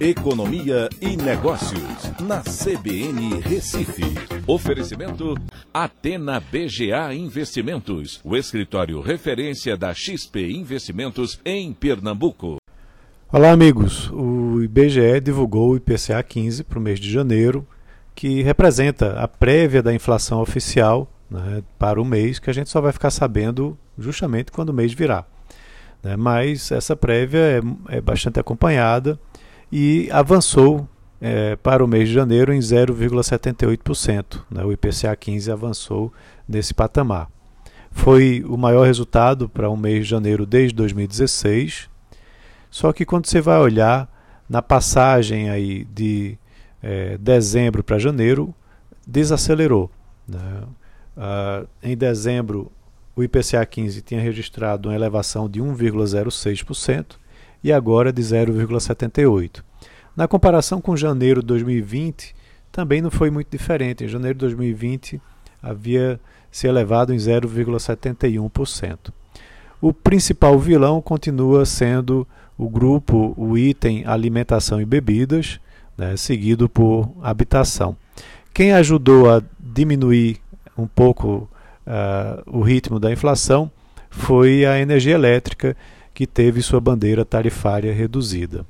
Economia e Negócios, na CBN Recife. Oferecimento Atena BGA Investimentos, o escritório referência da XP Investimentos em Pernambuco. Olá, amigos. O IBGE divulgou o IPCA 15 para o mês de janeiro, que representa a prévia da inflação oficial né, para o mês, que a gente só vai ficar sabendo justamente quando o mês virar. Né? Mas essa prévia é, é bastante acompanhada e avançou é, para o mês de janeiro em 0,78%. Né? O IPCA 15 avançou nesse patamar. Foi o maior resultado para um mês de janeiro desde 2016. Só que quando você vai olhar na passagem aí de é, dezembro para janeiro, desacelerou. Né? Ah, em dezembro, o IPCA 15 tinha registrado uma elevação de 1,06% e agora de 0,78%. Na comparação com janeiro de 2020, também não foi muito diferente. Em janeiro de 2020 havia se elevado em 0,71%. O principal vilão continua sendo o grupo, o item alimentação e bebidas, né, seguido por habitação. Quem ajudou a diminuir um pouco uh, o ritmo da inflação foi a energia elétrica, que teve sua bandeira tarifária reduzida.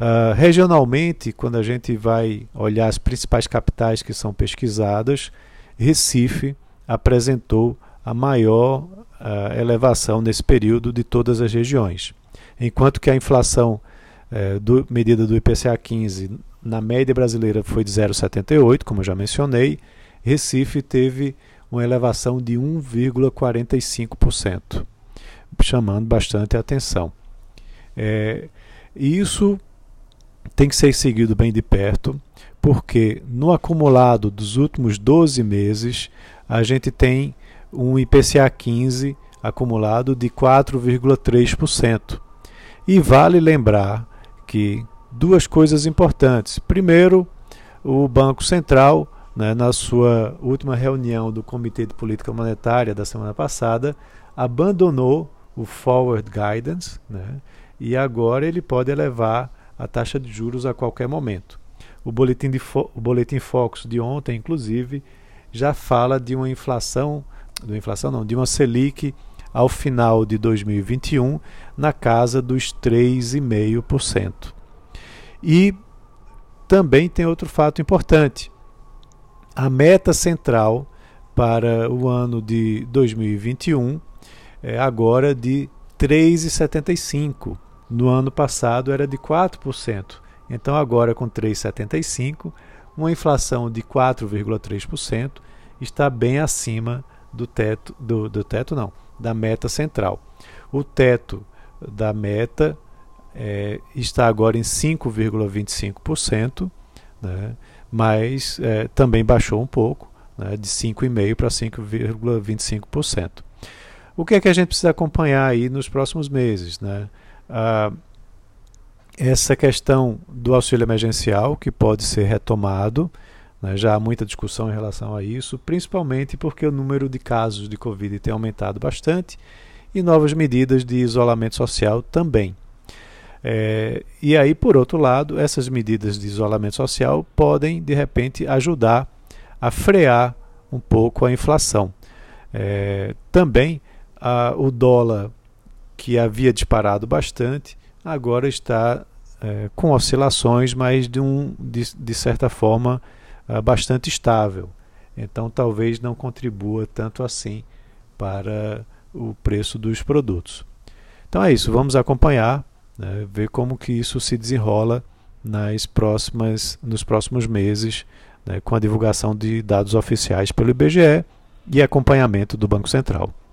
Uh, regionalmente, quando a gente vai olhar as principais capitais que são pesquisadas, Recife apresentou a maior uh, elevação nesse período de todas as regiões. Enquanto que a inflação uh, do, medida do IPCA 15 na média brasileira foi de 0,78, como eu já mencionei, Recife teve uma elevação de 1,45%, chamando bastante atenção. É, isso tem que ser seguido bem de perto, porque no acumulado dos últimos 12 meses, a gente tem um IPCA 15 acumulado de 4,3%. E vale lembrar que duas coisas importantes. Primeiro, o Banco Central né, na sua última reunião do Comitê de Política Monetária da semana passada, abandonou o forward guidance né, e agora ele pode elevar a taxa de juros a qualquer momento. O boletim, de o boletim Focus de ontem, inclusive, já fala de uma inflação, de inflação não, de uma Selic ao final de 2021 na casa dos 3,5%. E também tem outro fato importante a meta central para o ano de 2021 é agora de 3,75. No ano passado era de 4%. Então agora com 3,75, uma inflação de 4,3% está bem acima do teto do, do teto não, da meta central. O teto da meta é, está agora em 5,25%, né? mas é, também baixou um pouco, né, de 5,5% para 5,25%. O que é que a gente precisa acompanhar aí nos próximos meses? Né? Ah, essa questão do auxílio emergencial, que pode ser retomado, né, já há muita discussão em relação a isso, principalmente porque o número de casos de Covid tem aumentado bastante e novas medidas de isolamento social também. É, e aí, por outro lado, essas medidas de isolamento social podem, de repente, ajudar a frear um pouco a inflação. É, também o dólar, que havia disparado bastante, agora está é, com oscilações, mas de, um, de, de certa forma é, bastante estável. Então, talvez não contribua tanto assim para o preço dos produtos. Então é isso, vamos acompanhar né, ver como que isso se desenrola nas próximas, nos próximos meses, né, com a divulgação de dados oficiais pelo IBGE e acompanhamento do Banco Central.